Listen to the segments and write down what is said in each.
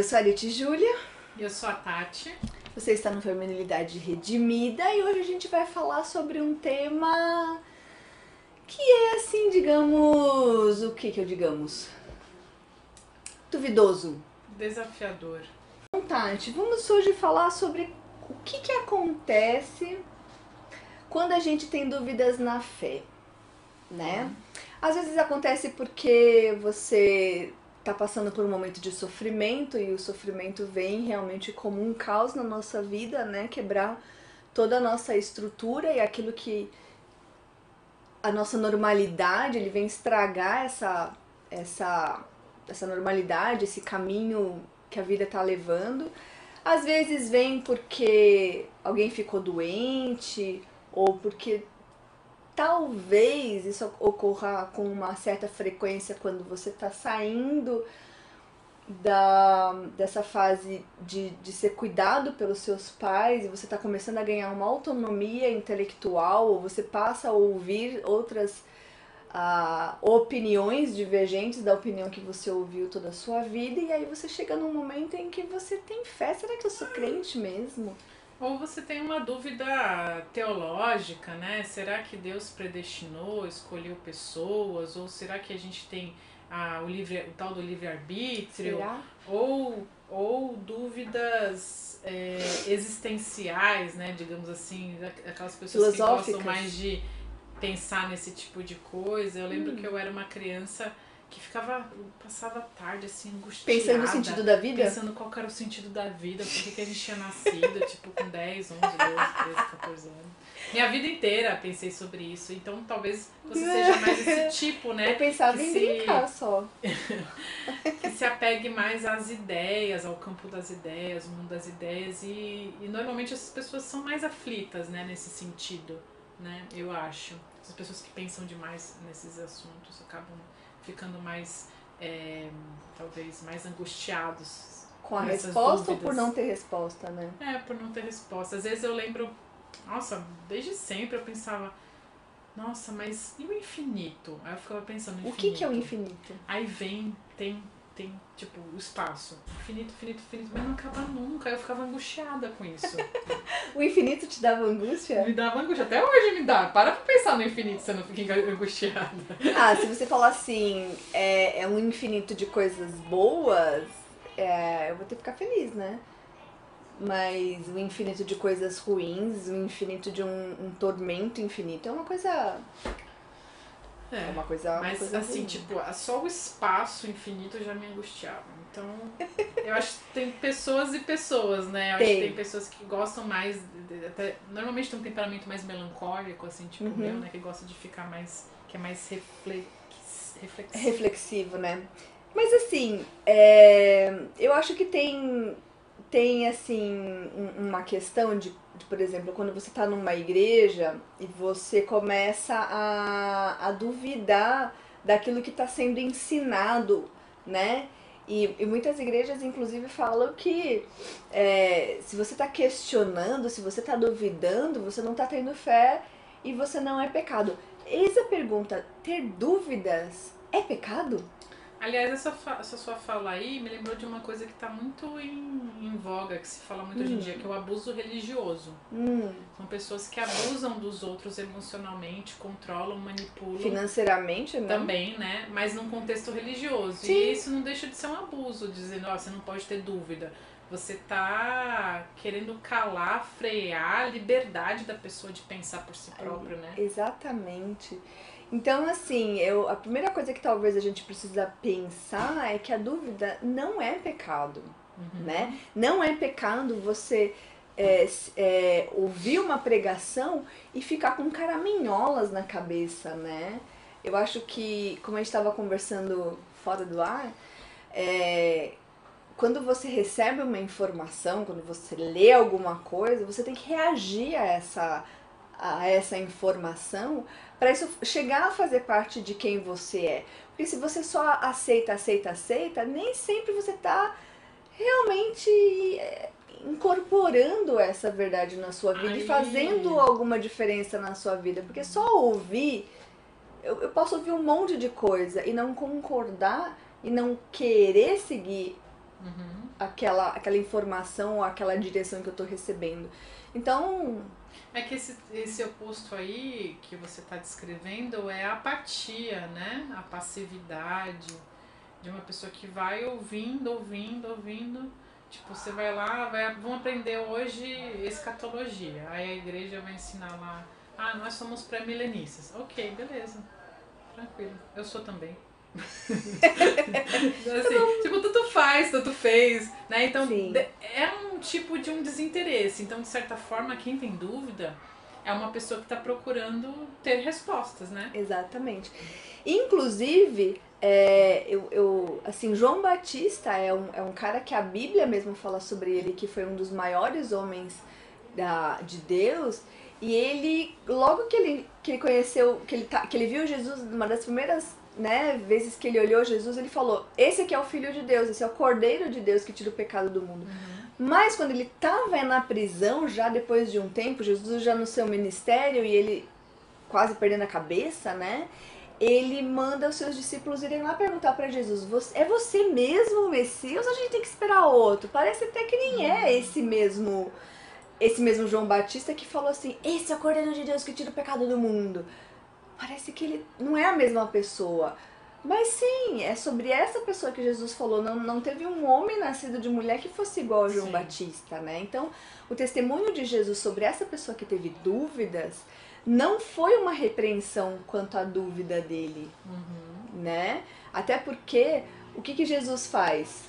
Eu sou a Arite Júlia. Eu sou a Tati. Você está no Feminilidade Redimida e hoje a gente vai falar sobre um tema que é assim, digamos, o que que eu digamos? Duvidoso. Desafiador. Então, Tati, vamos hoje falar sobre o que que acontece quando a gente tem dúvidas na fé, né? Às vezes acontece porque você tá passando por um momento de sofrimento e o sofrimento vem realmente como um caos na nossa vida, né? Quebrar toda a nossa estrutura e aquilo que a nossa normalidade, ele vem estragar essa essa essa normalidade, esse caminho que a vida tá levando. Às vezes vem porque alguém ficou doente ou porque talvez isso ocorra com uma certa frequência quando você está saindo da, dessa fase de, de ser cuidado pelos seus pais e você está começando a ganhar uma autonomia intelectual, ou você passa a ouvir outras uh, opiniões divergentes da opinião que você ouviu toda a sua vida, e aí você chega num momento em que você tem fé. Será que eu sou crente mesmo? Ou você tem uma dúvida teológica, né? Será que Deus predestinou, escolheu pessoas? Ou será que a gente tem ah, o, livre, o tal do livre-arbítrio? Ou, ou dúvidas é, existenciais, né? Digamos assim, aquelas pessoas que gostam mais de pensar nesse tipo de coisa. Eu lembro hum. que eu era uma criança que ficava, passava tarde assim, angustiada. Pensando no sentido da vida? Pensando qual era o sentido da vida, por que, que a gente tinha nascido, tipo, com 10, 11, 12, 13, 14 anos. Minha vida inteira pensei sobre isso, então talvez você seja mais esse tipo, né? Eu pensava que em se... brincar só. que se apegue mais às ideias, ao campo das ideias, ao mundo das ideias, e, e normalmente essas pessoas são mais aflitas, né, nesse sentido, né, eu acho. As pessoas que pensam demais nesses assuntos acabam ficando mais, é, talvez, mais angustiados. Com a resposta dúvidas. ou por não ter resposta, né? É, por não ter resposta. Às vezes eu lembro, nossa, desde sempre eu pensava, nossa, mas e o infinito? Aí eu ficava pensando infinito. O que, que é o infinito? Aí vem, tem tem, tipo, o espaço. Infinito, infinito, infinito, mas não acaba nunca. Eu ficava angustiada com isso. o infinito te dava angústia? Me dava angústia. Até hoje me dá. Para pra pensar no infinito, você não fica angustiada. Ah, se você falar assim, é, é um infinito de coisas boas, é, eu vou ter que ficar feliz, né? Mas o infinito de coisas ruins, o infinito de um, um tormento infinito é uma coisa é, é uma coisa. Mas uma coisa assim, ruim. tipo, só o espaço infinito já me angustiava. Então, eu acho que tem pessoas e pessoas, né? Eu tem. acho que tem pessoas que gostam mais. De, até, normalmente tem um temperamento mais melancólico, assim, tipo uhum. meu, né? Que gosta de ficar mais. que é mais reflex, reflexivo. Reflexivo, né? Mas assim, é, eu acho que tem, tem assim, uma questão de por exemplo, quando você está numa igreja e você começa a, a duvidar daquilo que está sendo ensinado, né? E, e, muitas igrejas, inclusive, falam que é, se você está questionando, se você está duvidando, você não está tendo fé e você não é pecado. Eis a pergunta: ter dúvidas é pecado? Aliás, essa, essa sua fala aí me lembrou de uma coisa que está muito em, em, voga, que se fala muito hum. hoje em hum. dia, que é o abuso religioso. Hum. São pessoas que abusam dos outros emocionalmente, controlam, manipulam. Financeiramente, né? Também, né? Mas num contexto religioso. Sim. E isso não deixa de ser um abuso, dizendo, ó, oh, você não pode ter dúvida. Você tá querendo calar, frear a liberdade da pessoa de pensar por si própria, né? Exatamente. Então, assim, eu, a primeira coisa que talvez a gente precisa pensar é que a dúvida não é pecado, uhum. né? Não é pecado você é, é, ouvir uma pregação e ficar com caraminholas na cabeça, né? Eu acho que, como a gente estava conversando fora do ar, é, quando você recebe uma informação, quando você lê alguma coisa, você tem que reagir a essa, a essa informação para isso chegar a fazer parte de quem você é. Porque se você só aceita, aceita, aceita, nem sempre você está realmente é, incorporando essa verdade na sua vida Ai. e fazendo alguma diferença na sua vida. Porque só ouvir, eu, eu posso ouvir um monte de coisa e não concordar e não querer seguir uhum aquela, aquela informação ou aquela direção que eu tô recebendo. Então. É que esse, esse oposto aí que você está descrevendo é a apatia, né? A passividade de uma pessoa que vai ouvindo, ouvindo, ouvindo. Tipo, você vai lá, vai, vamos aprender hoje escatologia. Aí a igreja vai ensinar lá, ah, nós somos pré-milenistas. Ok, beleza. Tranquilo. Eu sou também. Assim, tipo, tanto faz, tanto fez, né? Então, Sim. é um tipo de um desinteresse. Então, de certa forma, quem tem dúvida é uma pessoa que está procurando ter respostas, né? Exatamente. Inclusive, é, eu, eu, assim, João Batista é um, é um cara que a Bíblia mesmo fala sobre ele, que foi um dos maiores homens da, de Deus. E ele, logo que ele, que ele conheceu, que ele, tá, que ele viu Jesus, uma das primeiras né, vezes que ele olhou Jesus, ele falou: Esse aqui é o Filho de Deus, esse é o Cordeiro de Deus que tira o pecado do mundo. Uhum. Mas quando ele estava na prisão, já depois de um tempo, Jesus já no seu ministério e ele quase perdendo a cabeça, né? Ele manda os seus discípulos irem lá perguntar para Jesus: É você mesmo o Messias ou a gente tem que esperar outro? Parece até que nem é uhum. esse mesmo esse mesmo João Batista que falou assim: Esse é o Cordeiro de Deus que tira o pecado do mundo parece que ele não é a mesma pessoa. Mas sim, é sobre essa pessoa que Jesus falou. Não, não teve um homem nascido de mulher que fosse igual a João sim. Batista, né? Então, o testemunho de Jesus sobre essa pessoa que teve dúvidas não foi uma repreensão quanto à dúvida dele, uhum. né? Até porque o que, que Jesus faz?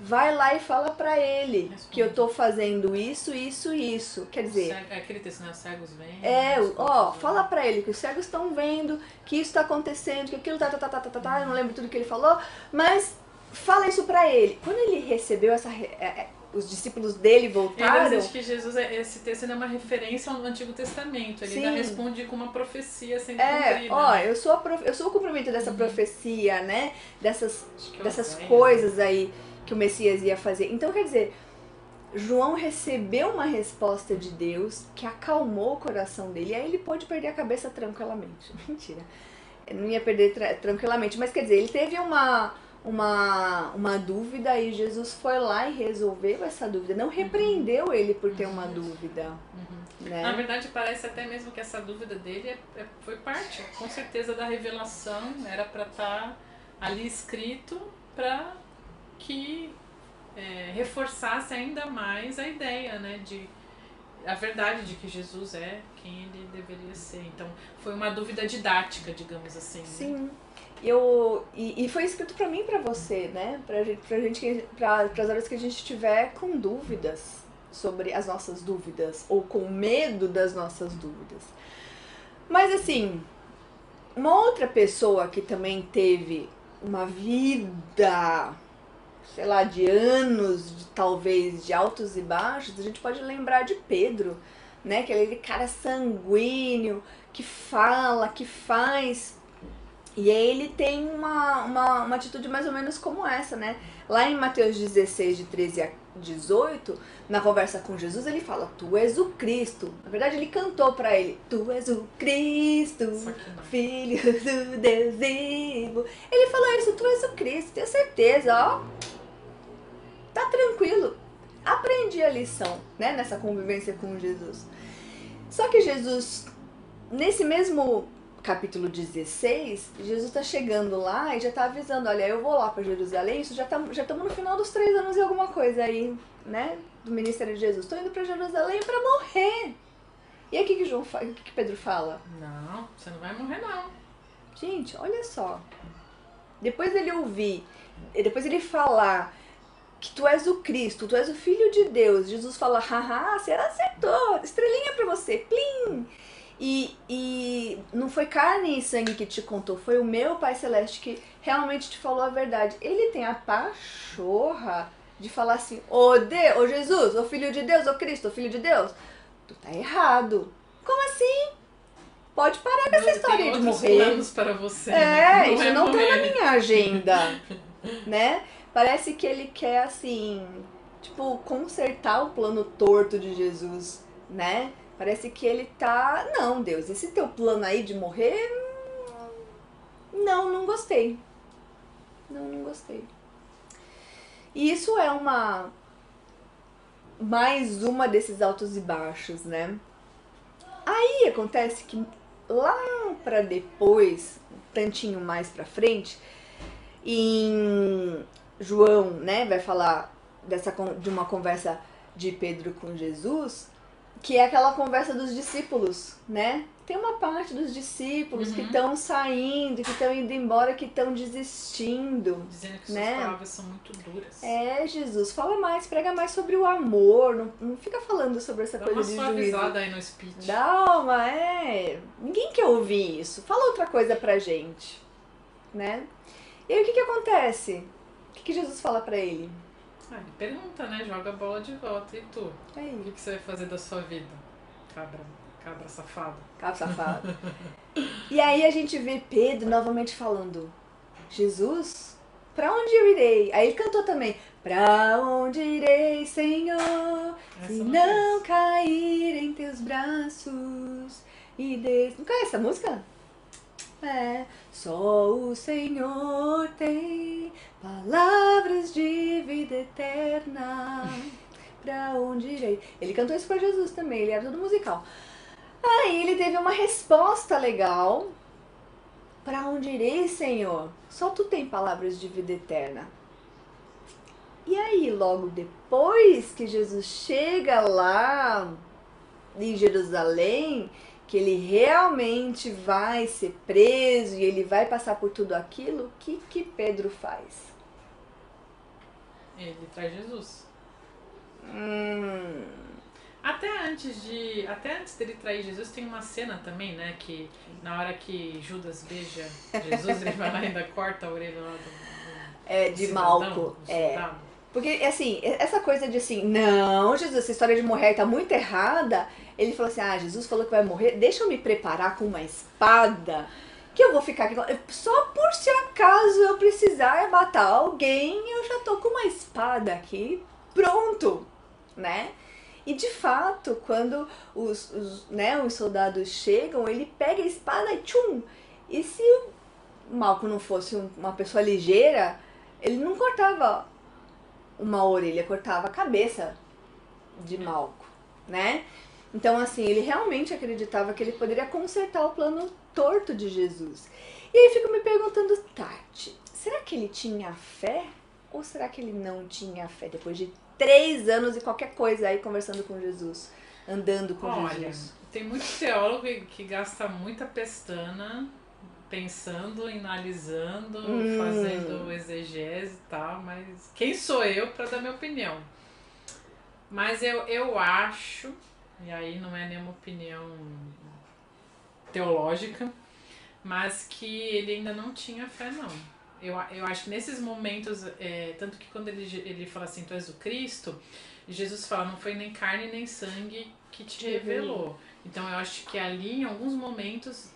Vai lá e fala para ele Responde. que eu tô fazendo isso, isso, isso. Quer dizer, é aquele texto, né? Os cegos vêm. É, ó, fala para ele que os cegos estão vendo, que isso tá acontecendo, que aquilo tá, tá, tá, tá, tá, tá, tá, eu não lembro tudo que ele falou, mas fala isso para ele. Quando ele recebeu essa é, é, os discípulos dele voltaram. Ele diz que Jesus, é, esse texto é uma referência ao Antigo Testamento. Ele Sim. ainda responde com uma profecia sendo é, cumprida. Ó, eu sou, prof... eu sou o cumprimento dessa uhum. profecia, né? Dessas, dessas coisas aí que o Messias ia fazer. Então, quer dizer, João recebeu uma resposta de Deus que acalmou o coração dele. E aí ele pôde perder a cabeça tranquilamente. Mentira. Ele não ia perder tra tranquilamente. Mas quer dizer, ele teve uma, uma, uma dúvida e Jesus foi lá e resolveu essa dúvida. Não repreendeu uhum. ele por ter uma uhum. dúvida. Uhum. Né? Na verdade, parece até mesmo que essa dúvida dele é, é, foi parte, com certeza, da revelação. Era para estar tá ali escrito para que é, reforçasse ainda mais a ideia, né, de a verdade de que Jesus é quem ele deveria ser. Então, foi uma dúvida didática, digamos assim. Né? Sim. Eu, e, e foi escrito para mim para você, né? Pra gente, pra gente pra, as horas que a gente tiver com dúvidas sobre as nossas dúvidas ou com medo das nossas dúvidas. Mas assim, uma outra pessoa que também teve uma vida sei lá, de anos, de, talvez de altos e baixos, a gente pode lembrar de Pedro, né? Que é aquele cara sanguíneo, que fala, que faz. E aí ele tem uma, uma, uma atitude mais ou menos como essa, né? Lá em Mateus 16, de 13 a 18, na conversa com Jesus, ele fala: Tu és o Cristo. Na verdade, ele cantou para ele: Tu és o Cristo, filho do Deus vivo. Ele falou isso: Tu és o Cristo, tenho certeza, ó tá tranquilo. Aprendi a lição, né, nessa convivência com Jesus. Só que Jesus, nesse mesmo capítulo 16, Jesus está chegando lá e já está avisando, olha, eu vou lá para Jerusalém, isso já tá, já estamos no final dos três anos e alguma coisa aí, né, do ministério de Jesus. Estou indo para Jerusalém para morrer. E aí o que, que, João, o que, que Pedro fala? Não, você não vai morrer não. Gente, olha só. Depois ele ouvir, depois ele falar que tu és o Cristo, tu és o Filho de Deus. Jesus fala, haha, você acertou, estrelinha para você, plim! E, e não foi carne e sangue que te contou, foi o meu Pai Celeste que realmente te falou a verdade. Ele tem a pachorra de falar assim, ô Deus, ô Jesus, ô Filho de Deus, ô Cristo, ô Filho de Deus, tu tá errado. Como assim? Pode parar com essa história de morrer. para você. É, né? isso não tá na minha agenda, né? Parece que ele quer, assim, tipo, consertar o plano torto de Jesus, né? Parece que ele tá. Não, Deus, esse teu plano aí de morrer. Não, não gostei. Não, não gostei. E isso é uma mais uma desses altos e baixos, né? Aí acontece que lá para depois, um tantinho mais para frente, em João, né, vai falar dessa de uma conversa de Pedro com Jesus, que é aquela conversa dos discípulos, né? Tem uma parte dos discípulos uhum. que estão saindo, que estão indo embora, que estão desistindo. Dizendo que né? suas palavras são muito duras. É, Jesus, fala mais, prega mais sobre o amor, não, não fica falando sobre essa Dá coisa uma de suavizada juízo. aí no speech. Dá uma, é. Ninguém quer ouvir isso. Fala outra coisa pra gente, né? E aí o que que acontece? O que que Jesus fala pra ele? Ah, ele pergunta, né? Joga a bola de volta. E tu? É O que, que você vai fazer da sua vida? Cabra, cabra safado. Cabo safado. e aí a gente vê Pedro novamente falando: Jesus, pra onde eu irei? Aí ele cantou também: Pra onde irei, Senhor, se eu não cair em teus braços e des... Não conhece essa música? É. Só o Senhor tem palavras de vida eterna. Pra onde irei? Ele cantou isso pra Jesus também, ele era todo musical. Aí ele teve uma resposta legal. Pra onde irei, Senhor? Só tu tem palavras de vida eterna. E aí, logo depois que Jesus chega lá em Jerusalém, que ele realmente vai ser preso e ele vai passar por tudo aquilo, o que que Pedro faz? Ele traz Jesus. Hum, Até antes de. Até antes dele trair Jesus, tem uma cena também, né? Que na hora que Judas beija Jesus, ele vai lá e ainda corta a orelha lá do. do é de cidadão, Malco. do É. Porque, assim, essa coisa de assim, não, Jesus, essa história de morrer tá muito errada. Ele falou assim: ah, Jesus falou que vai morrer, deixa eu me preparar com uma espada, que eu vou ficar aqui. Só por se acaso eu precisar matar alguém, eu já tô com uma espada aqui, pronto, né? E de fato, quando os, os, né, os soldados chegam, ele pega a espada e tchum! E se o Malco não fosse um- uma pessoa ligeira, ele não cortava uma orelha, cortava a cabeça de Malco, né? Então, assim, ele realmente acreditava que ele poderia consertar o plano torto de Jesus. E aí fico me perguntando, Tati, será que ele tinha fé? Ou será que ele não tinha fé? Depois de três anos e qualquer coisa aí conversando com Jesus, andando com Olha, Jesus. tem muito teólogo que gasta muita pestana pensando, analisando, Hum. fazendo exegese e tal, mas quem sou eu para dar minha opinião? Mas eu, eu acho, e aí não é nenhuma opinião teológica, mas que ele ainda não tinha fé, não. Eu, eu acho que nesses momentos, é, tanto que quando ele, ele fala assim, tu és o Cristo, Jesus fala, não foi nem carne nem sangue que te revelou. Então eu acho que ali, em alguns momentos,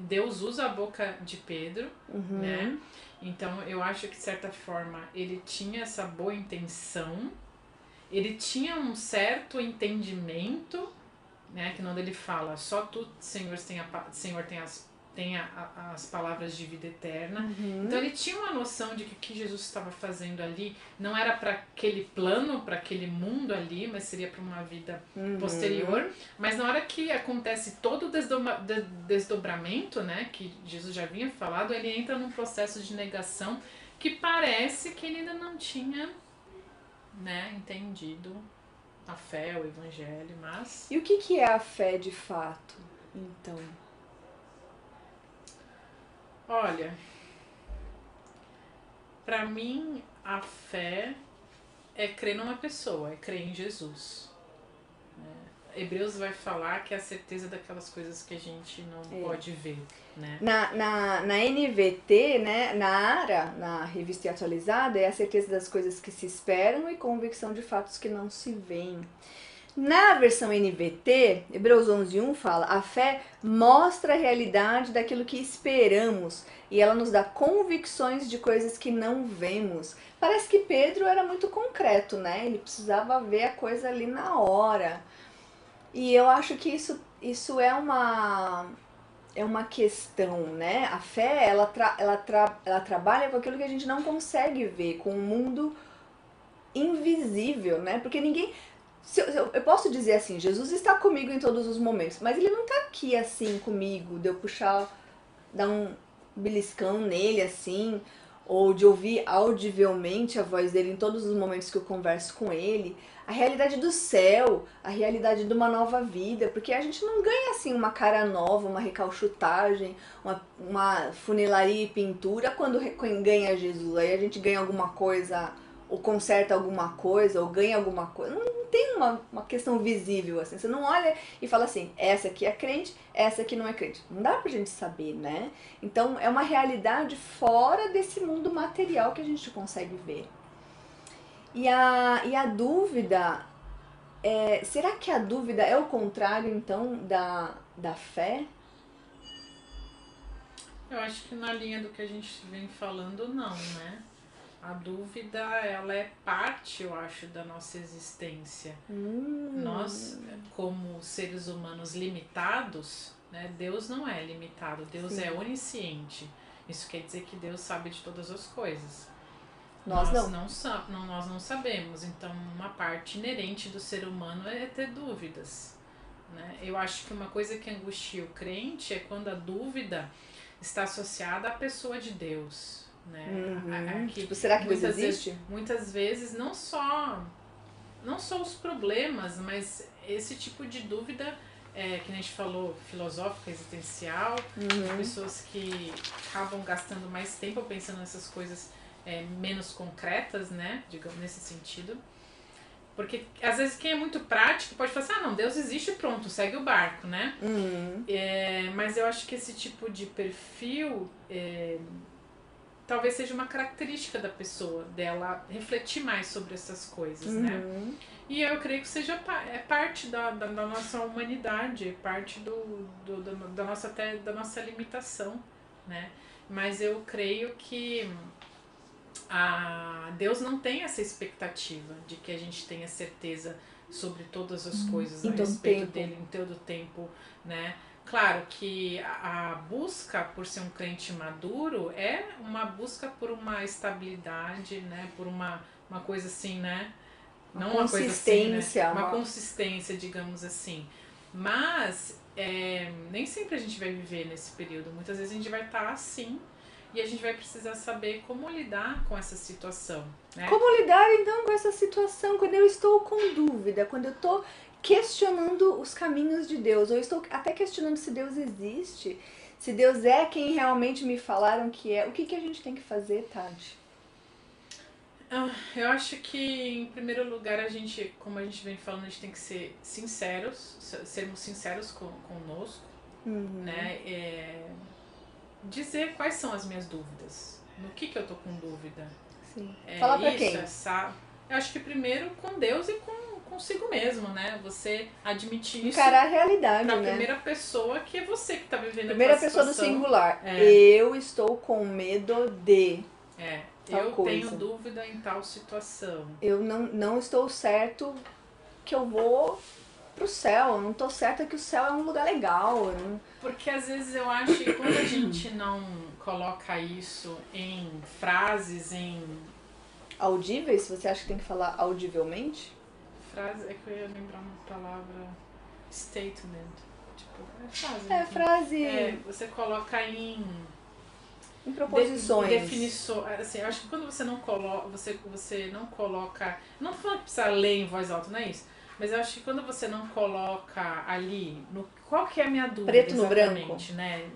Deus usa a boca de Pedro, Uhum. né? Então eu acho que de certa forma ele tinha essa boa intenção, ele tinha um certo entendimento, né? Que quando ele fala, só tu, Senhor, tem, a, Senhor, tem, as, tem a- a- as palavras de vida eterna. Uhum. Então ele tinha uma noção de que o que Jesus estava fazendo ali não era para aquele plano, para aquele mundo ali, mas seria para uma vida Uhum. posterior. Mas na hora que acontece todo o desdobra- de- desdobramento, né, que Jesus já havia falado, ele entra num processo de negação que parece que ele ainda não tinha, né, entendido a fé, o evangelho, mas E o que, que é a fé de fato? Então. Olha, pra mim a fé é crer numa pessoa, é crer em Jesus. É, Hebreus vai falar que é a certeza daquelas coisas que a gente não É. pode ver, né? Na, na, na NVT, né, na ARA, na revista atualizada, é a certeza das coisas que se esperam e convicção de fatos que não se veem. Na versão NVT, Hebreus 11.1 fala, a fé mostra a realidade daquilo que esperamos e ela nos dá convicções de coisas que não vemos. Parece que Pedro era muito concreto, né? Ele precisava ver a coisa ali na hora. E eu acho que isso, isso é uma é uma questão, né? A fé, ela, tra ela, tra ela trabalha com aquilo que a gente não consegue ver, com o mundo invisível, né? Porque ninguém. Eu posso dizer assim, Jesus está comigo em todos os momentos, mas ele não está aqui assim comigo, de eu puxar, dar um beliscão nele assim, ou de ouvir audivelmente a voz dele em todos os momentos que eu converso com ele, a realidade do céu, a realidade de uma nova vida, porque a gente não ganha assim uma cara nova, uma recalchutagem, uma, uma funilaria e pintura quando ganha Jesus. Aí a gente ganha alguma coisa ou conserta alguma coisa, ou ganha alguma coisa. Não, não tem uma, uma questão visível, assim. Você não olha e fala assim, essa aqui é crente, essa aqui não é crente. Não dá pra gente saber, né? Então é uma realidade fora desse mundo material que a gente consegue ver. E a, e a dúvida, é, será que a dúvida é o contrário, então, da, da fé? Eu acho que na linha do que a gente vem falando, não, né? A dúvida, ela é parte, eu acho, da nossa existência. Hum. Nós, como seres humanos limitados, né? Deus não é limitado, Deus Sim. é onisciente. Isso quer dizer que Deus sabe de todas as coisas. Nós, nós não. Não, não. Nós não sabemos. Então, uma parte inerente do ser humano é ter dúvidas. Né? Eu acho que uma coisa que angustia o crente é quando a dúvida está associada à pessoa de Deus. Né? Uhum. tipo, será que Deus existe? Vezes, muitas vezes não só não só os problemas, mas esse tipo de dúvida é, que a gente falou, filosófica, existencial, uhum. pessoas que acabam gastando mais tempo pensando nessas coisas é, menos concretas, né? Digamos, nesse sentido. Porque às vezes quem é muito prático pode falar assim, ah não, Deus existe pronto, segue o barco, né? Uhum. É, mas eu acho que esse tipo de perfil é, talvez seja uma característica da pessoa, dela refletir mais sobre essas coisas, né? uhum. né? E eu creio que seja é parte da, da, da nossa humanidade, é parte do, do, do, da, nossa, até, da nossa limitação, né? Mas eu creio que a Deus não tem essa expectativa de que a gente tenha certeza sobre todas as coisas a respeito tempo. dele em todo o tempo, né? Claro que a, busca por ser um crente maduro é uma busca por uma estabilidade, né? Por uma, uma coisa assim, né? Não uma consistência. Uma, assim, né? uma consistência, digamos assim. Mas é, nem sempre a gente vai viver nesse período. Muitas vezes a gente vai estar assim e a gente vai precisar saber como lidar com essa situação. Né? Como lidar então com essa situação quando eu estou com dúvida, quando eu estou questionando os caminhos de Deus, ou estou até questionando se Deus existe, se Deus é quem realmente me falaram que é. O que, que a gente tem que fazer, Tati? Ah, eu acho que, em primeiro lugar, a gente, como a gente vem falando, a gente tem que ser sinceros, sermos sinceros com, conosco, uhum. né? É, dizer quais são as minhas dúvidas. No que, que eu tô com dúvida. Sim. É, Fala pra isso, quem? Essa, eu acho que primeiro com Deus e com consigo mesmo, né? Você admitir isso. Encarar a realidade, pra né? primeira pessoa que é você que tá vivendo Primeira pessoa situação. do singular. É. Eu estou com medo de. É. eu coisa. tenho dúvida em tal situação. Eu não, não estou certo que eu vou pro céu. Eu não tô certa que o céu é um lugar legal. Não... Porque às vezes eu acho que quando a gente não coloca isso em frases, em. Audíveis? Você acha que tem que falar audivelmente? Frase, é que eu ia lembrar uma palavra. Statement. Tipo, é frase. É né? frase. É, você coloca em. Em proposições. De, definições. Assim, eu acho que quando você não coloca. Você, você não coloca. Não tô falando que precisa ler em voz alta, não é isso? Mas eu acho que quando você não coloca ali, no, qual que é a minha dúvida Preto no branco. né?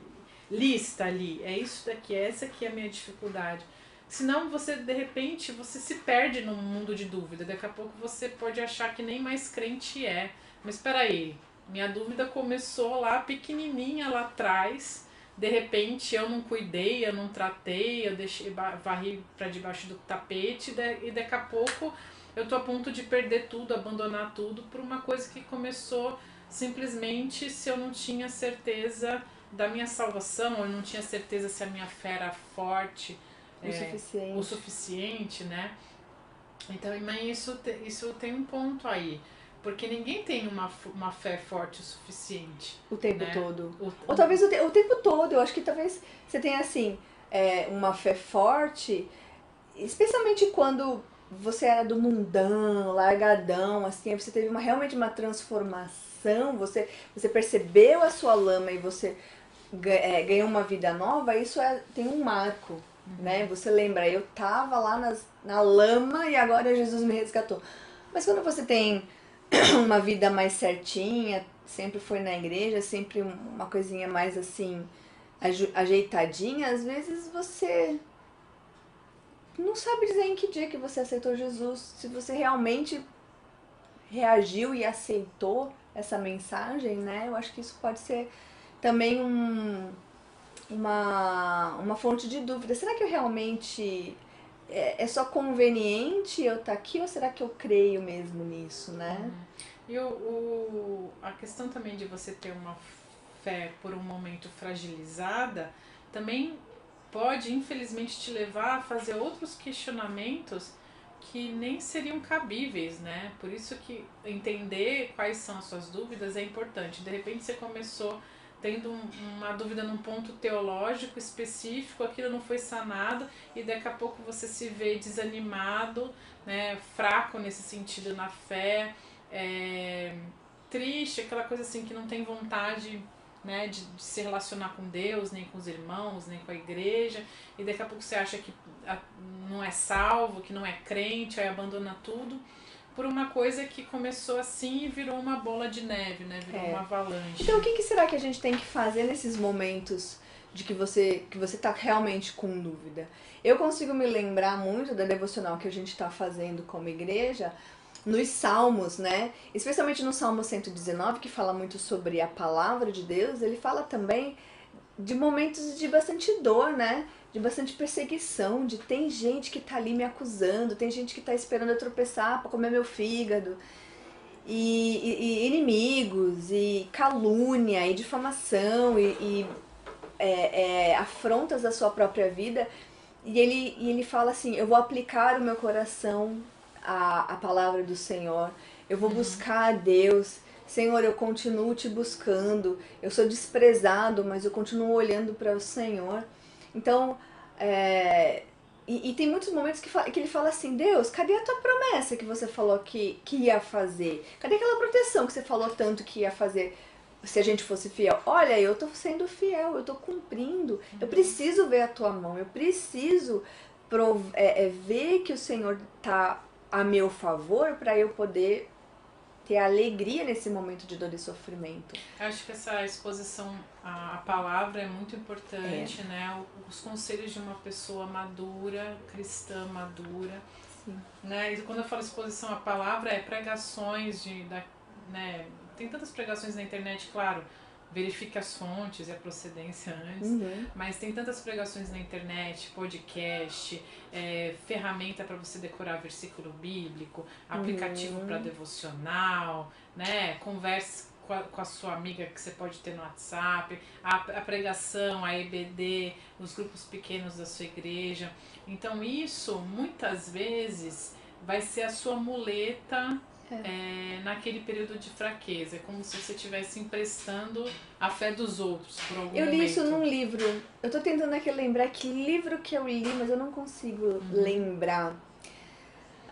Lista ali, é isso daqui, essa aqui é a minha dificuldade. Senão você, de repente, você se perde num mundo de dúvida. Daqui a pouco você pode achar que nem mais crente é. Mas espera aí, minha dúvida começou lá pequenininha lá atrás. De repente eu não cuidei, eu não tratei, eu deixei varri para debaixo do tapete e daqui a pouco eu tô a ponto de perder tudo, abandonar tudo por uma coisa que começou simplesmente se eu não tinha certeza da minha salvação, eu não tinha certeza se a minha fé era forte o, é, suficiente. o suficiente, né? Então, mas isso, isso tem um ponto aí. Porque ninguém tem uma, uma fé forte o suficiente. O tempo né? todo. O, Ou talvez o, te, o tempo todo. Eu acho que talvez você tenha, assim, é, uma fé forte, especialmente quando você era do mundão, largadão, assim, você teve uma, realmente uma transformação, você, você percebeu a sua lama e você é, ganhou uma vida nova, isso é, tem um marco, uhum. né? Você lembra, eu tava lá nas, na lama e agora Jesus me resgatou. Mas quando você tem uma vida mais certinha, sempre foi na igreja, sempre uma coisinha mais assim, ajeitadinha, às vezes você não sabe dizer em que dia que você aceitou Jesus, se você realmente reagiu e aceitou essa mensagem, né? Eu acho que isso pode ser também um, uma, uma fonte de dúvida. Será que eu realmente é, é só conveniente eu estar tá aqui ou será que eu creio mesmo nisso, né? Uhum. E o, o, a questão também de você ter uma fé por um momento fragilizada também pode, infelizmente, te levar a fazer outros questionamentos que nem seriam cabíveis, né? Por isso que entender quais são as suas dúvidas é importante. De repente você começou tendo um, uma dúvida num ponto teológico específico, aquilo não foi sanado e daqui a pouco você se vê desanimado, né, fraco nesse sentido na fé, é, triste, aquela coisa assim que não tem vontade né, de, de, se relacionar com Deus, nem com os irmãos, nem com a igreja, e daqui a pouco você acha que não é salvo, que não é crente, aí abandona tudo, por uma coisa que começou assim e virou uma bola de neve, né? Virou é. uma avalanche. Então o que, que será que a gente tem que fazer nesses momentos de que você que você está realmente com dúvida? Eu consigo me lembrar muito da devocional que a gente está fazendo como igreja, nos Salmos, né? Especialmente no Salmo 119, que fala muito sobre a palavra de Deus, ele fala também de momentos de bastante dor, né? De bastante perseguição, de tem gente que tá ali me acusando, tem gente que tá esperando eu tropeçar para comer meu fígado. E, e, e, inimigos, e calúnia, e difamação, e, e é, é, afrontas da sua própria vida. E ele, e ele fala assim: Eu vou aplicar o meu coração a, a palavra do Senhor, eu vou buscar a Deus. Senhor, eu continuo te buscando, eu sou desprezado, mas eu continuo olhando para o Senhor. Então, é, e, e, tem muitos momentos que, que ele fala assim: Deus, cadê a tua promessa que você falou que, que ia fazer? Cadê aquela proteção que você falou tanto que ia fazer se a gente fosse fiel? Olha, eu estou sendo fiel, eu estou cumprindo, eu preciso ver a tua mão, eu preciso é, é, ver que o Senhor está a meu favor para eu poder ter alegria nesse momento de dor e sofrimento. Acho que essa exposição à palavra é muito importante, é. né? Os conselhos de uma pessoa madura, cristã madura. Sim. Né? E quando eu falo exposição à palavra, é pregações de. Da, né? Tem tantas pregações na internet, claro verifique as fontes e a procedência antes. Uhum. Mas tem tantas pregações na internet, podcast, é, ferramenta para você decorar versículo bíblico, aplicativo uhum. para devocional, né? Converse com a, com a, sua amiga que você pode ter no WhatsApp, a, a pregação, a EBD, os grupos pequenos da sua igreja. Então isso muitas vezes vai ser a sua muleta é. É, naquele período de fraqueza. É como se você estivesse emprestando a fé dos outros por algum Eu li momento. isso num livro. Eu tô tentando aqui lembrar que livro que eu li, mas eu não consigo uhum. lembrar.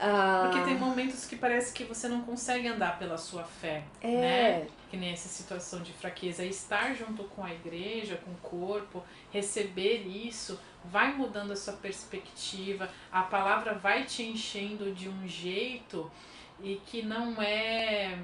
Ah, Porque tem momentos que parece que você não consegue andar pela sua fé, é. né? Que nem essa situação de fraqueza. E estar junto com a igreja, com o corpo, receber isso, vai mudando a sua perspectiva, a palavra vai te enchendo de um jeito e que não é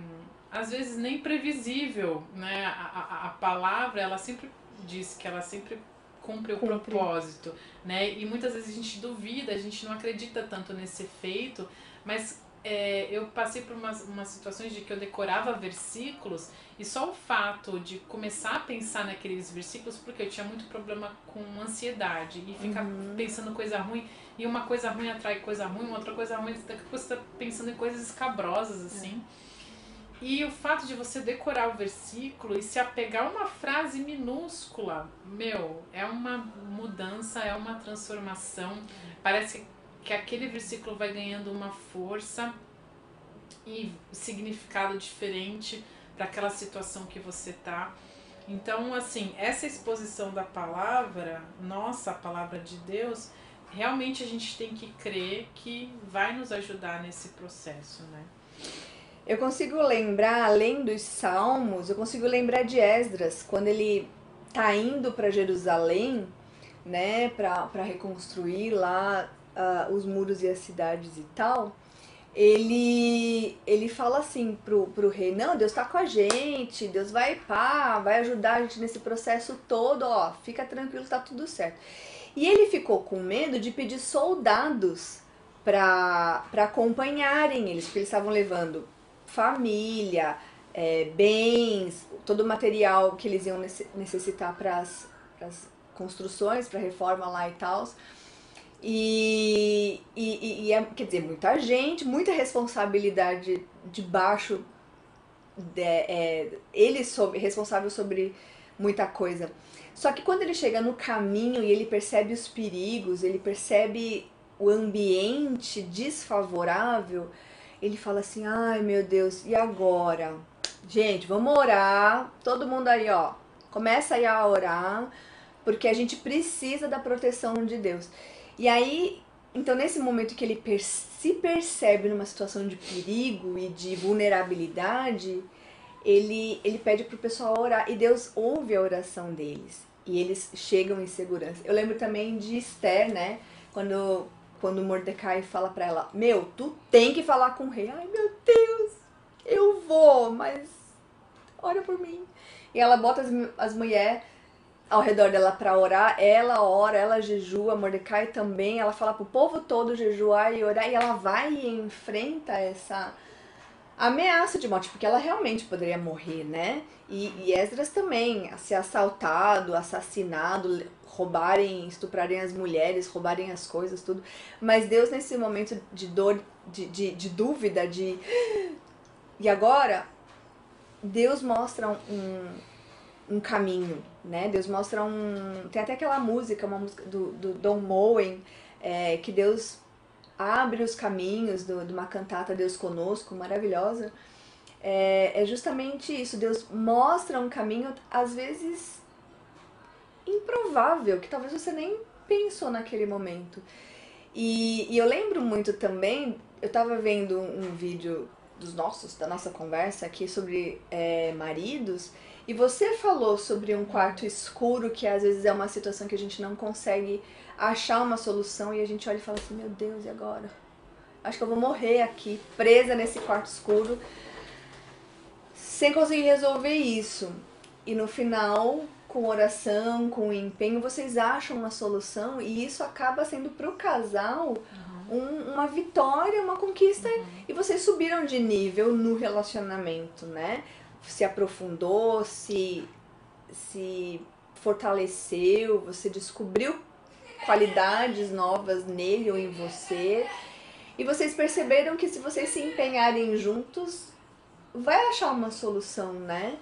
às vezes nem previsível, né? A, a, a palavra ela sempre diz que ela sempre cumpre o cumpre. propósito, né? E muitas vezes a gente duvida, a gente não acredita tanto nesse efeito, mas é, eu passei por umas, umas situações de que eu decorava versículos e só o fato de começar a pensar naqueles versículos, porque eu tinha muito problema com ansiedade e ficar uhum. pensando coisa ruim, e uma coisa ruim atrai coisa ruim, uma outra coisa ruim, daqui pouco você tá pensando em coisas escabrosas, assim. É. E o fato de você decorar o versículo e se apegar a uma frase minúscula, meu, é uma mudança, é uma transformação. Parece que aquele versículo vai ganhando uma força e significado diferente para aquela situação que você tá. Então, assim, essa exposição da palavra, nossa, a palavra de Deus, realmente a gente tem que crer que vai nos ajudar nesse processo, né? Eu consigo lembrar, além dos salmos, eu consigo lembrar de Esdras, quando ele tá indo para Jerusalém, né, para reconstruir lá uh, os muros e as cidades e tal, ele ele fala assim pro, pro rei, não, Deus tá com a gente, Deus vai pá, vai ajudar a gente nesse processo todo, ó, fica tranquilo, tá tudo certo. E ele ficou com medo de pedir soldados para acompanharem eles, porque eles estavam levando família, é, bens, todo o material que eles iam necessitar para as construções, para reforma lá e tal. E, e, e, é, quer dizer, muita gente, muita responsabilidade debaixo de, é, ele sobre, responsável sobre muita coisa. Só que quando ele chega no caminho e ele percebe os perigos, ele percebe o ambiente desfavorável, ele fala assim: ai meu Deus, e agora? Gente, vamos orar. Todo mundo aí, ó, começa aí a orar, porque a gente precisa da proteção de Deus. E aí, então nesse momento que ele se percebe numa situação de perigo e de vulnerabilidade, ele, ele pede pro pessoal orar e Deus ouve a oração deles. E eles chegam em segurança. Eu lembro também de Esther, né? Quando, quando Mordecai fala para ela: Meu, tu tem que falar com o rei. Ai, meu Deus, eu vou, mas ora por mim. E ela bota as, as mulheres ao redor dela para orar, ela ora, ela jejua, Mordecai também, ela fala pro povo todo jejuar e orar, e ela vai e enfrenta essa ameaça de morte, porque ela realmente poderia morrer, né? E, e Esdras também, ser assaltado, assassinado, roubarem, estuprarem as mulheres, roubarem as coisas, tudo. Mas Deus, nesse momento de dor, de, de, de dúvida, de. E agora? Deus mostra um, um caminho, né? Deus mostra um. Tem até aquela música, uma música do, do Don Moen, é, que Deus abre os caminhos do, de uma cantata Deus Conosco, maravilhosa. É, é justamente isso, Deus mostra um caminho, às vezes improvável, que talvez você nem pensou naquele momento. E, e eu lembro muito também, eu estava vendo um vídeo dos nossos, da nossa conversa aqui sobre é, maridos, e você falou sobre um quarto escuro, que às vezes é uma situação que a gente não consegue achar uma solução e a gente olha e fala assim: meu Deus, e agora? Acho que eu vou morrer aqui, presa nesse quarto escuro, sem conseguir resolver isso. E no final, com oração, com empenho, vocês acham uma solução e isso acaba sendo pro casal uhum. um, uma vitória, uma conquista uhum. e vocês subiram de nível no relacionamento, né? Se aprofundou, se, se fortaleceu, você descobriu qualidades novas nele ou em você. E vocês perceberam que se vocês se empenharem juntos, vai achar uma solução, né?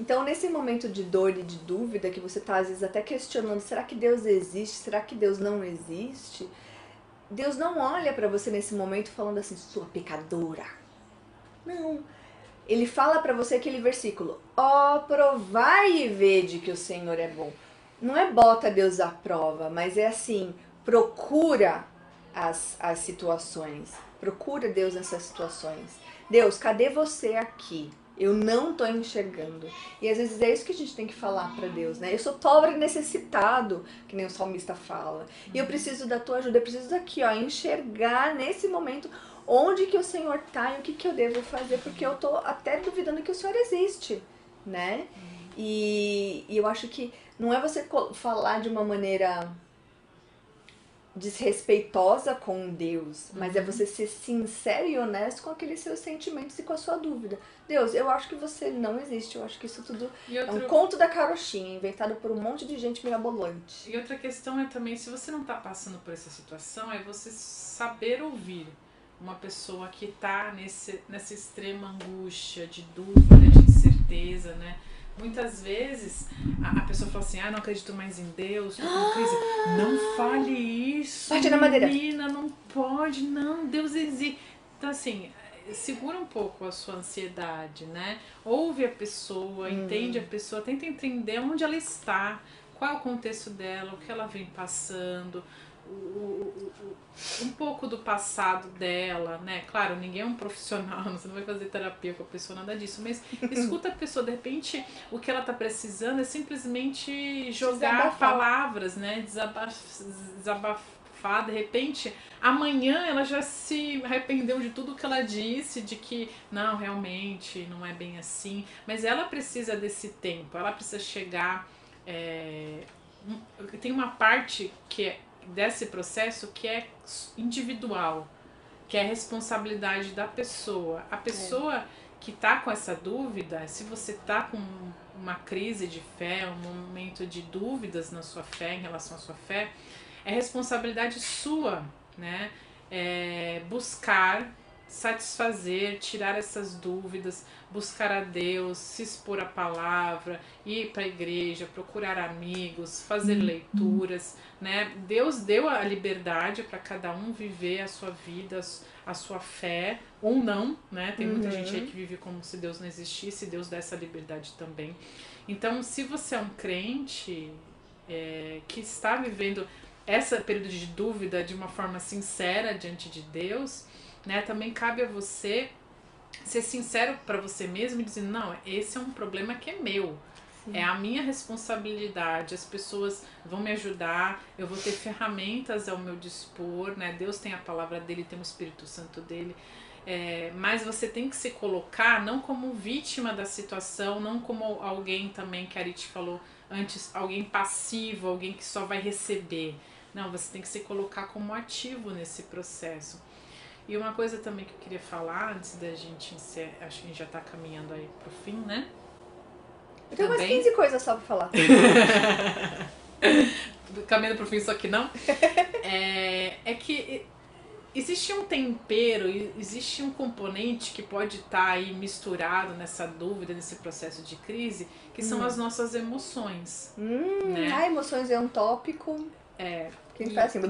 Então, nesse momento de dor e de dúvida, que você está às vezes até questionando: será que Deus existe? Será que Deus não existe? Deus não olha para você nesse momento falando assim, sua pecadora. Não ele fala para você aquele versículo: Ó, oh, provai e vede que o Senhor é bom. Não é bota Deus à prova, mas é assim: procura as, as situações. Procura Deus nessas situações. Deus, cadê você aqui? Eu não tô enxergando. E às vezes é isso que a gente tem que falar para Deus, né? Eu sou pobre e necessitado, que nem o salmista fala. E eu preciso da tua ajuda. Eu preciso aqui, ó, enxergar nesse momento onde que o Senhor está e o que, que eu devo fazer, porque eu estou até duvidando que o Senhor existe, né? E, e eu acho que não é você falar de uma maneira desrespeitosa com Deus, mas é uhum. é você ser sincero e honesto com aqueles seus sentimentos e com a sua dúvida. Deus, eu acho que você não existe, eu acho que isso tudo outro... é um conto da carochinha, inventado por um monte de gente mirabolante. E outra questão é também, se você não está passando por essa situação, é você saber ouvir uma pessoa que está nessa extrema angústia, de dúvida, de incerteza, né? Muitas vezes a, a, pessoa fala assim: ah, não acredito mais em Deus, tô com crise. Não fale isso. Bate na madeira. Menina, não pode, não, Deus existe. Então, assim, segura um pouco a sua ansiedade, né? Ouve a pessoa, hum. entende a pessoa, tenta entender onde ela está, qual é o contexto dela, o que ela vem passando um pouco do passado dela, né? Claro, ninguém é um profissional, você não vai fazer terapia com a pessoa, nada disso, mas escuta a pessoa, de repente, o que ela tá precisando é simplesmente jogar Desabafar. palavras, né? Desabaf desabafar, de repente, amanhã ela já se arrependeu de tudo que ela disse, de que não, realmente não é bem assim, mas ela precisa desse tempo, ela precisa chegar. É, tem uma parte que é desse processo que é individual, que é responsabilidade da pessoa. A pessoa é. que está com essa dúvida, se você está com uma crise de fé, um momento de dúvidas na sua fé, em relação à sua fé, é responsabilidade sua, né? É buscar satisfazer, tirar essas dúvidas, buscar a Deus, se expor à palavra, ir para a igreja, procurar amigos, fazer uhum. leituras, né? Deus deu a liberdade para cada um viver a sua vida, a sua fé ou não, né? Tem muita uhum. gente aí que vive como se Deus não existisse, Deus dá essa liberdade também. Então, se você é um crente é, que está vivendo esse período de dúvida de uma forma sincera diante de Deus, né? Também cabe a você ser sincero para você mesmo e dizer, não, esse é um problema que é meu. Sim. É a minha responsabilidade, as pessoas vão me ajudar, eu vou ter ferramentas ao meu dispor, né? Deus tem a palavra dele, tem o Espírito Santo dele. É, mas você tem que se colocar não como vítima da situação, não como alguém também que a Arit falou antes, alguém passivo, alguém que só vai receber. Não, você tem que se colocar como ativo nesse processo. E uma coisa também que eu queria falar antes da gente encerrar, acho que a gente já está caminhando aí pro fim, né? Eu tenho também. umas 15 coisas só pra falar. Caminhando pro fim, só que não. É, é que existe um tempero, existe um componente que pode estar tá aí misturado nessa dúvida, nesse processo de crise, que são hum. as nossas emoções. Hum, né? Ah, emoções é um tópico. É, que faz assim,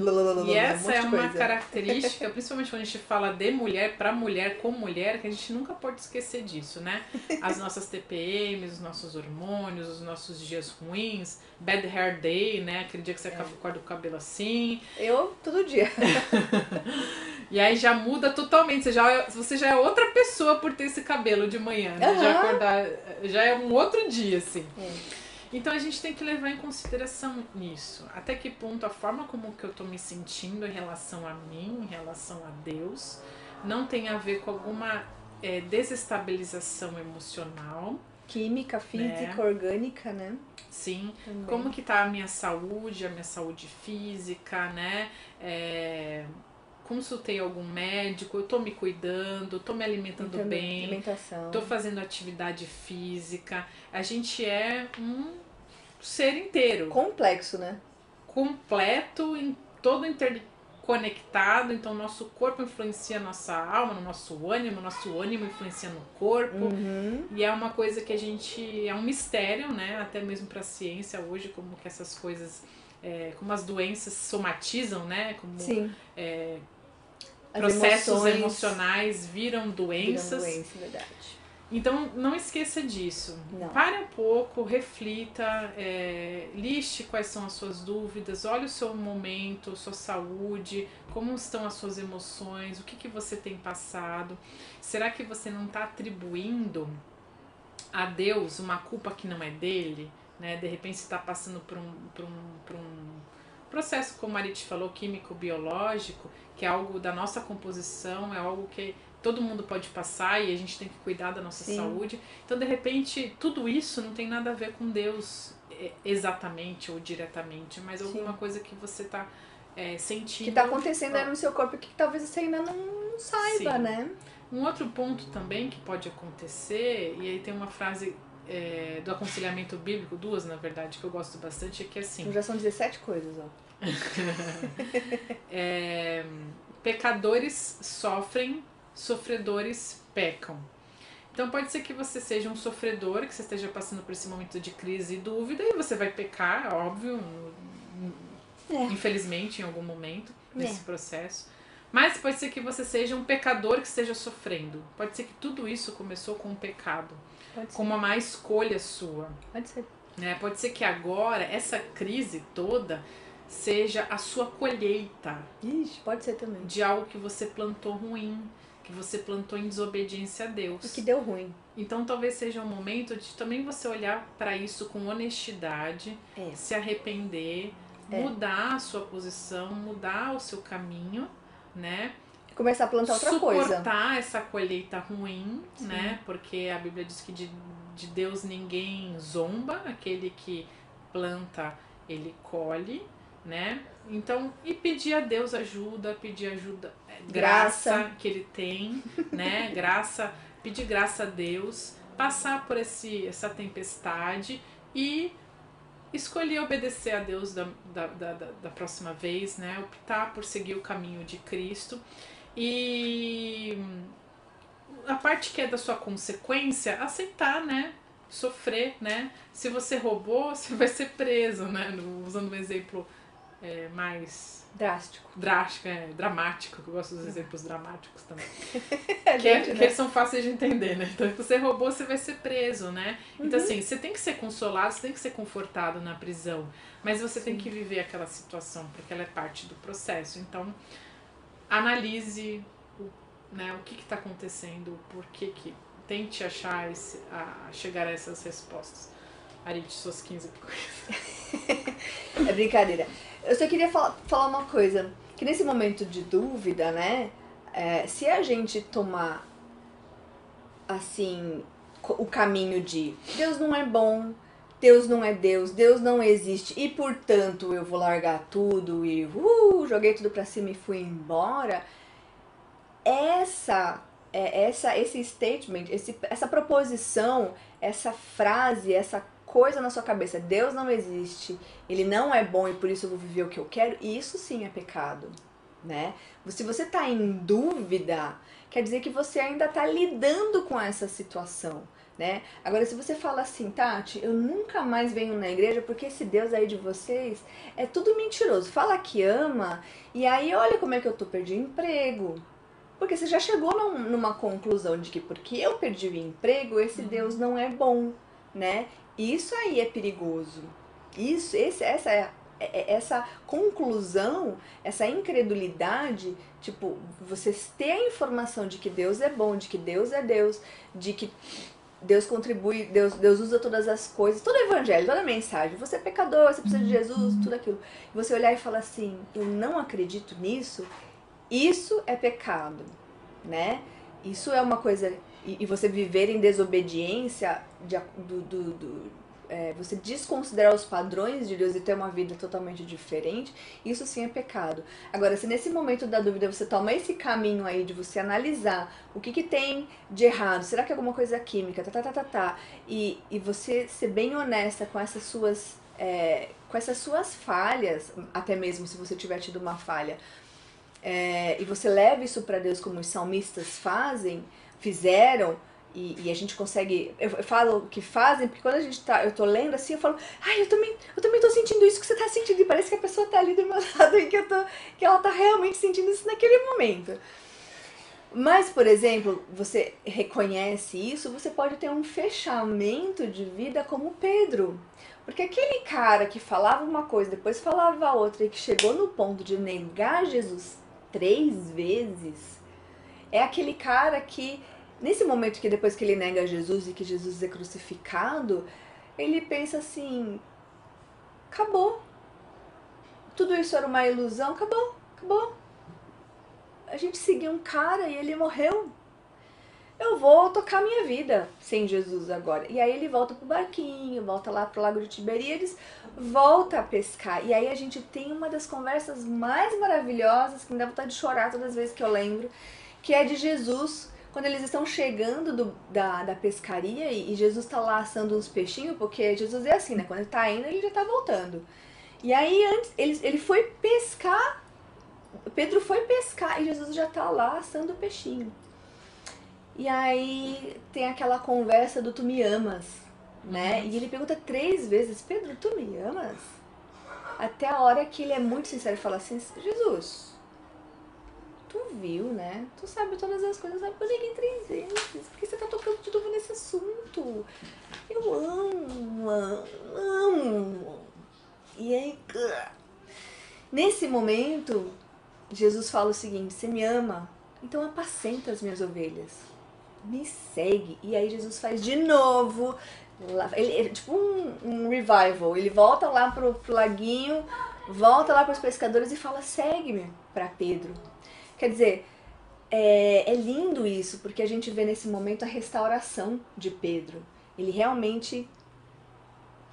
e essa um é uma coisa. característica, principalmente quando a gente fala de mulher para mulher com mulher, que a gente nunca pode esquecer disso, né? As nossas TPMs, os nossos hormônios, os nossos dias ruins, bad hair day, né? Aquele dia que você é. acorda com o cabelo assim. Eu, todo dia. e aí já muda totalmente, você já, é, você já é outra pessoa por ter esse cabelo de manhã, né? Uhum. Já acordar, já é um outro dia, assim. É. Então a gente tem que levar em consideração nisso. Até que ponto a forma como que eu estou me sentindo em relação a mim, em relação a Deus, não tem a ver com alguma é, desestabilização emocional. Química, física, né? orgânica, né? Sim. Também. Como que tá a minha saúde, a minha saúde física, né? É, consultei algum médico, eu tô me cuidando, tô me alimentando bem, alimentação. tô fazendo atividade física. A gente é um ser inteiro. Complexo, né? Completo, em todo interconectado. Então, nosso corpo influencia a nossa alma, no nosso ânimo, nosso ânimo influencia no corpo. Uhum. E é uma coisa que a gente. É um mistério, né? Até mesmo para a ciência hoje, como que essas coisas. É, como as doenças somatizam, né? Como, Sim. É, processos emocionais viram doenças. Viram doença, verdade. Então, não esqueça disso. Não. Pare um pouco, reflita, é, liste quais são as suas dúvidas, olhe o seu momento, sua saúde, como estão as suas emoções, o que, que você tem passado. Será que você não está atribuindo a Deus uma culpa que não é dele? Né? De repente, você está passando por um, por, um, por um processo, como a Marit falou, químico-biológico, que é algo da nossa composição, é algo que todo mundo pode passar e a gente tem que cuidar da nossa Sim. saúde. Então, de repente, tudo isso não tem nada a ver com Deus é, exatamente ou diretamente, mas Sim. alguma coisa que você está é, sentindo. Que está acontecendo aí no seu corpo que talvez você ainda não saiba, Sim. né? Um outro ponto também que pode acontecer, e aí tem uma frase é, do aconselhamento bíblico, duas na verdade, que eu gosto bastante, é que é assim. Já são 17 coisas, ó. é, pecadores sofrem sofredores pecam. Então pode ser que você seja um sofredor, que você esteja passando por esse momento de crise e dúvida, e você vai pecar, óbvio, é. infelizmente, em algum momento nesse é. processo. Mas pode ser que você seja um pecador que esteja sofrendo. Pode ser que tudo isso começou com um pecado, com uma má escolha sua. Pode ser. É, pode ser que agora, essa crise toda, seja a sua colheita. Ixi, pode ser também. De algo que você plantou ruim, que você plantou em desobediência a Deus. E que deu ruim. Então talvez seja um momento de também você olhar para isso com honestidade, é. se arrepender, é. mudar a sua posição, mudar o seu caminho, né? Começar a plantar outra Suportar coisa. Suportar essa colheita ruim, Sim. né? Porque a Bíblia diz que de, de Deus ninguém zomba, aquele que planta, ele colhe, né? Então, e pedir a Deus ajuda, pedir ajuda, é, graça, graça que ele tem, né? Graça, pedir graça a Deus, passar por esse, essa tempestade e escolher obedecer a Deus da, da, da, da próxima vez, né? Optar por seguir o caminho de Cristo. E a parte que é da sua consequência, aceitar, né? Sofrer, né? Se você roubou, você vai ser preso, né? Usando um exemplo é, mais drástico. Drástico, é, dramático, eu gosto dos exemplos dramáticos também. é, que, é, né? que eles são fáceis de entender, né? Então, se você roubou, você vai ser preso, né? Então, uhum. Então, assim, você tem que ser consolado, você tem que ser confortado na prisão, mas você Sim. tem que viver aquela situação, porque ela é parte do processo. Então, analise o, né, o que está acontecendo, por que que. Tente achar esse, a, chegar a essas respostas. Arit, suas 15 coisas. é brincadeira. Eu só queria falar, falar uma coisa. Que nesse momento de dúvida, né? É, se a gente tomar, assim, o caminho de Deus não é bom, Deus não é Deus, Deus não existe e portanto eu vou largar tudo e uh, joguei tudo pra cima e fui embora. Essa é, essa esse statement, esse, essa proposição, essa frase, essa coisa na sua cabeça, Deus não existe, ele não é bom e por isso eu vou viver o que eu quero, isso sim é pecado, né? Se você tá em dúvida, quer dizer que você ainda tá lidando com essa situação né? Agora, se você fala assim, Tati, eu nunca mais venho na igreja porque esse Deus aí de vocês é tudo mentiroso. Fala que ama e aí olha como é que eu tô perdi emprego. Porque você já chegou num, numa conclusão de que porque eu perdi o emprego, esse uhum. Deus não é bom, né? Isso aí é perigoso. Isso, esse, essa é, é, é essa conclusão, essa incredulidade, tipo, você ter a informação de que Deus é bom, de que Deus é Deus, de que Deus contribui, Deus, Deus usa todas as coisas, todo o evangelho, toda a mensagem. Você é pecador, você precisa de Jesus, tudo aquilo. E você olhar e falar assim, eu não acredito nisso, isso é pecado, né? Isso é uma coisa. E, e você viver em desobediência de, do, do, do é, você desconsiderar os padrões de Deus e ter uma vida totalmente diferente, isso sim é pecado. Agora, se nesse momento da dúvida você toma esse caminho aí de você analisar o que, que tem de errado, será que é alguma coisa química, tá, tá, tá, tá, tá, e, e você ser bem honesta com essas suas. É, com essas suas falhas, até mesmo se você tiver tido uma falha, é, e você leva isso para Deus como os salmistas fazem, fizeram, e, e, a gente consegue. Eu falo que fazem, porque quando a gente tá. Eu tô lendo assim, eu falo, ai, eu também, eu também tô sentindo isso que você tá sentindo. E parece que a pessoa tá ali do meu lado e que, eu tô, que ela tá realmente sentindo isso naquele momento. Mas, por exemplo, você reconhece isso, você pode ter um fechamento de vida como Pedro. Porque aquele cara que falava uma coisa, depois falava outra e que chegou no ponto de negar Jesus três vezes, é aquele cara que Nesse momento que depois que ele nega Jesus e que Jesus é crucificado, ele pensa assim: acabou. Tudo isso era uma ilusão, acabou, acabou. A gente seguiu um cara e ele morreu. Eu vou tocar minha vida sem Jesus agora. E aí ele volta pro barquinho, volta lá pro Lago de Tiberíades, volta a pescar. E aí a gente tem uma das conversas mais maravilhosas, que me dá vontade de chorar todas as vezes que eu lembro, que é de Jesus quando eles estão chegando do, da, da pescaria e, e Jesus está lá assando uns peixinhos, porque Jesus é assim, né? Quando ele está indo, ele já está voltando. E aí antes ele, ele foi pescar, Pedro foi pescar e Jesus já está lá assando o peixinho. E aí tem aquela conversa do tu me amas, né? E ele pergunta três vezes, Pedro, tu me amas? Até a hora que ele é muito sincero e fala assim, Jesus, tu viu, né? Tu sabe todas as coisas, sabe? Eu liguei três vezes. Por que você tá tocando de novo nesse assunto? Eu amo, amo. E aí. Nesse momento, Jesus fala o seguinte: Você me ama, então apacenta as minhas ovelhas. Me segue. E aí Jesus faz de novo. Ele, é tipo um, um revival. Ele volta lá pro, pro laguinho, volta lá para os pescadores e fala: segue-me para Pedro. Quer dizer, é, é lindo isso, porque a gente vê nesse momento a restauração de Pedro. Ele realmente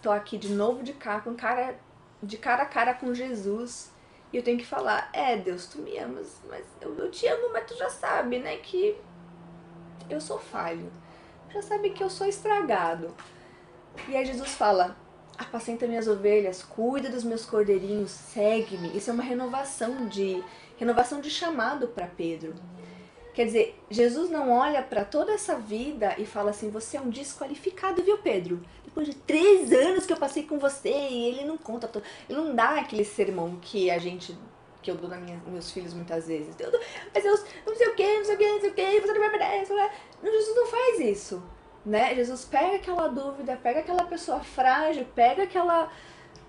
tô aqui de novo de cá, com cara, de cara a cara com Jesus. E eu tenho que falar, é Deus, tu me amas, mas eu, eu te amo, mas tu já sabe, né, que eu sou falho. Já sabe que eu sou estragado. E aí Jesus fala, apacenta minhas ovelhas, cuida dos meus cordeirinhos, segue-me. Isso é uma renovação de renovação de chamado para Pedro. Quer dizer, Jesus não olha para toda essa vida e fala assim: você é um desqualificado, viu, Pedro? Depois de três anos que eu passei com você, e ele não conta, ele não dá aquele sermão que a gente que eu dou nos meus filhos muitas vezes. Eu mas eu não sei o que, não sei o que, não sei o que, você não vai merecer. Não, Jesus não faz isso. Né? Jesus pega aquela dúvida, pega aquela pessoa frágil, pega aquela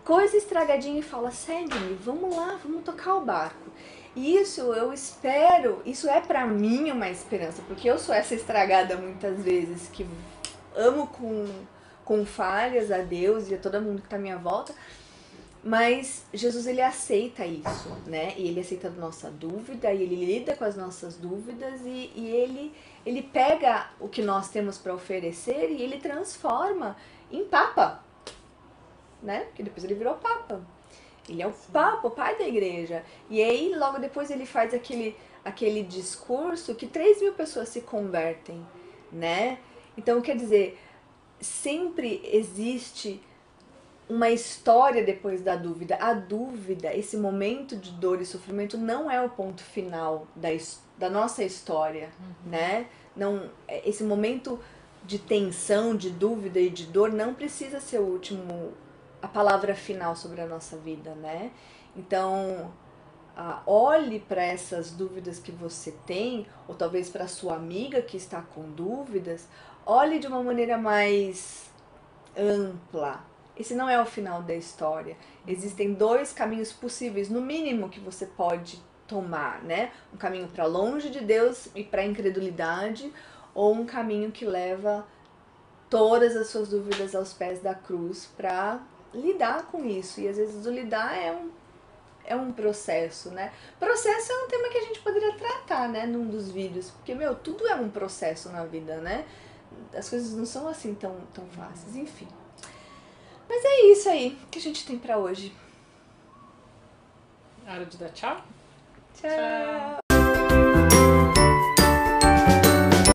coisa estragadinha e fala: segue-me, vamos lá, vamos tocar o barco. Isso eu espero, isso é para mim uma esperança, porque eu sou essa estragada muitas vezes, que amo com, com falhas a Deus e a todo mundo que tá à minha volta, mas Jesus ele aceita isso, né? E ele aceita a nossa dúvida, e ele lida com as nossas dúvidas e, e ele, ele pega o que nós temos para oferecer e ele transforma em papa, né? Porque depois ele virou papa. Ele é o Papa, o pai da igreja. E aí, logo depois, ele faz aquele, aquele discurso que 3 mil pessoas se convertem, né? Então, quer dizer, sempre existe uma história depois da dúvida. A dúvida, esse momento de dor e sofrimento, não é o ponto final da, da nossa história, uhum. né? Não, é, esse momento de tensão, de dúvida e de dor não precisa ser o último a palavra final sobre a nossa vida, né? Então, ah, olhe para essas dúvidas que você tem, ou talvez para sua amiga que está com dúvidas, olhe de uma maneira mais ampla. Esse não é o final da história. Existem dois caminhos possíveis, no mínimo, que você pode tomar, né? Um caminho para longe de Deus e para incredulidade, ou um caminho que leva todas as suas dúvidas aos pés da cruz para lidar com isso. E às vezes o lidar é um, é um processo, né? Processo é um tema que a gente poderia tratar, né, num dos vídeos. Porque, meu, tudo é um processo na vida, né? As coisas não são assim tão, tão fáceis, enfim. Mas é isso aí que a gente tem para hoje. Hora de dar tchau? Tchau. tchau.